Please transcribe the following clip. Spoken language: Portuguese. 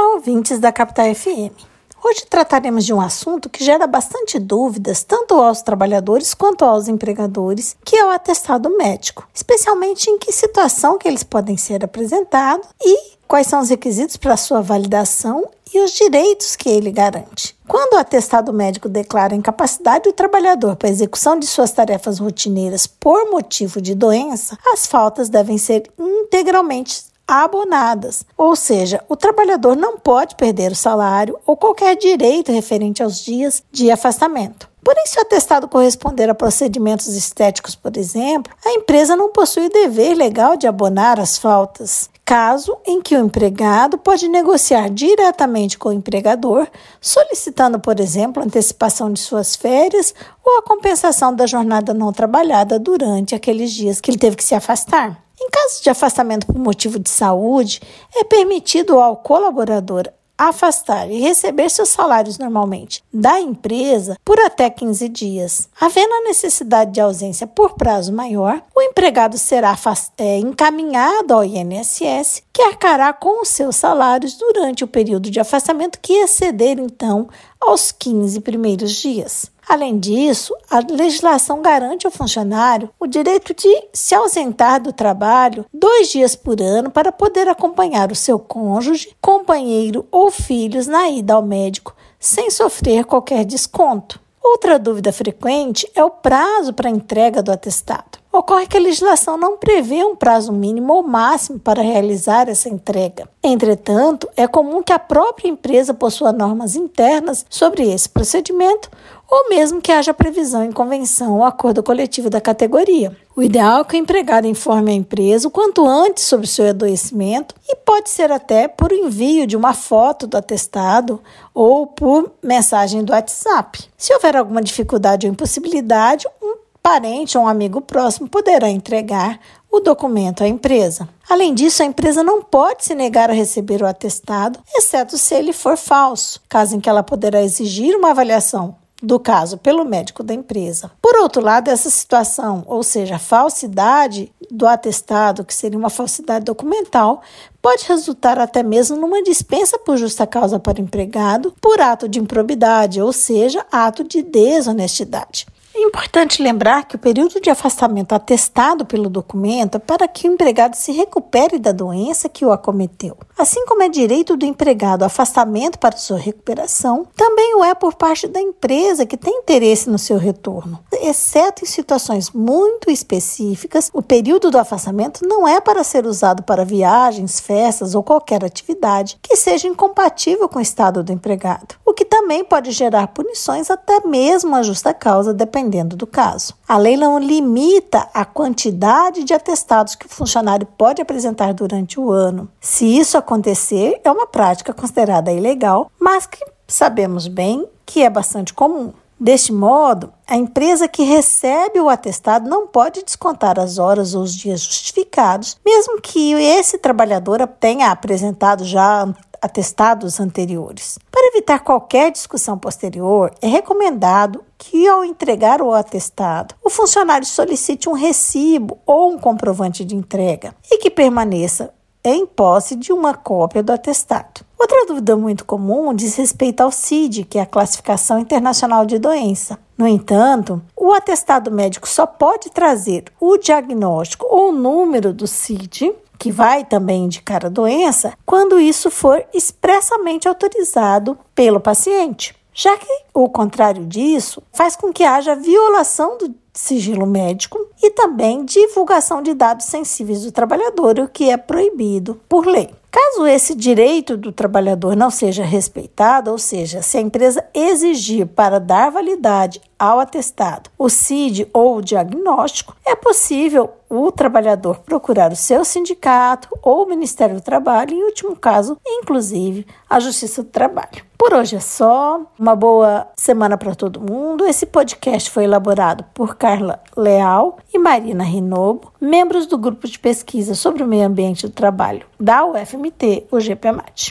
Olá, ouvintes da Capital FM. Hoje trataremos de um assunto que gera bastante dúvidas tanto aos trabalhadores quanto aos empregadores, que é o atestado médico, especialmente em que situação que eles podem ser apresentados e quais são os requisitos para sua validação e os direitos que ele garante. Quando o atestado médico declara incapacidade do trabalhador para a execução de suas tarefas rotineiras por motivo de doença, as faltas devem ser integralmente abonadas, ou seja, o trabalhador não pode perder o salário ou qualquer direito referente aos dias de afastamento. Porém, se o atestado corresponder a procedimentos estéticos, por exemplo, a empresa não possui o dever legal de abonar as faltas, caso em que o empregado pode negociar diretamente com o empregador, solicitando, por exemplo, antecipação de suas férias ou a compensação da jornada não trabalhada durante aqueles dias que ele teve que se afastar. Em caso de afastamento por motivo de saúde, é permitido ao colaborador afastar e receber seus salários normalmente da empresa por até 15 dias. Havendo a necessidade de ausência por prazo maior, o empregado será é, encaminhado ao INSS, que arcará com os seus salários durante o período de afastamento que exceder, então, aos 15 primeiros dias. Além disso, a legislação garante ao funcionário o direito de se ausentar do trabalho dois dias por ano para poder acompanhar o seu cônjuge, companheiro ou filhos na ida ao médico sem sofrer qualquer desconto. Outra dúvida frequente é o prazo para entrega do atestado. Ocorre que a legislação não prevê um prazo mínimo ou máximo para realizar essa entrega. Entretanto, é comum que a própria empresa possua normas internas sobre esse procedimento ou mesmo que haja previsão em convenção ou acordo coletivo da categoria. O ideal é que o empregado informe a empresa o quanto antes sobre seu adoecimento e pode ser até por envio de uma foto do atestado ou por mensagem do WhatsApp. Se houver alguma dificuldade ou impossibilidade, um parente ou um amigo próximo poderá entregar o documento à empresa. Além disso, a empresa não pode se negar a receber o atestado, exceto se ele for falso, caso em que ela poderá exigir uma avaliação do caso pelo médico da empresa. Por outro lado, essa situação, ou seja, a falsidade do atestado, que seria uma falsidade documental, pode resultar até mesmo numa dispensa por justa causa para o empregado por ato de improbidade, ou seja, ato de desonestidade. Importante lembrar que o período de afastamento atestado pelo documento é para que o empregado se recupere da doença que o acometeu. Assim como é direito do empregado afastamento para sua recuperação, também o é por parte da empresa que tem interesse no seu retorno. Exceto em situações muito específicas, o período do afastamento não é para ser usado para viagens, festas ou qualquer atividade que seja incompatível com o estado do empregado, o que também pode gerar punições até mesmo a justa causa, dependendo dependendo do caso. A lei não limita a quantidade de atestados que o funcionário pode apresentar durante o ano. Se isso acontecer, é uma prática considerada ilegal, mas que sabemos bem que é bastante comum. Deste modo, a empresa que recebe o atestado não pode descontar as horas ou os dias justificados, mesmo que esse trabalhador tenha apresentado já atestados anteriores. Para evitar qualquer discussão posterior, é recomendado que, ao entregar o atestado, o funcionário solicite um recibo ou um comprovante de entrega e que permaneça em posse de uma cópia do atestado. Outra dúvida muito comum diz respeito ao CID, que é a Classificação Internacional de Doença. No entanto, o atestado médico só pode trazer o diagnóstico ou o número do CID que vai também indicar a doença, quando isso for expressamente autorizado pelo paciente. Já que o contrário disso faz com que haja violação do sigilo médico e também divulgação de dados sensíveis do trabalhador, o que é proibido por lei. Caso esse direito do trabalhador não seja respeitado, ou seja, se a empresa exigir para dar validade ao atestado o CID ou o diagnóstico, é possível o trabalhador procurar o seu sindicato ou o Ministério do Trabalho, em último caso, inclusive a Justiça do Trabalho. Por hoje é só. Uma boa semana para todo mundo. Esse podcast foi elaborado por Carla Leal e Marina Rinobo, membros do grupo de pesquisa sobre o meio ambiente do trabalho da UFMT, o GPMAT.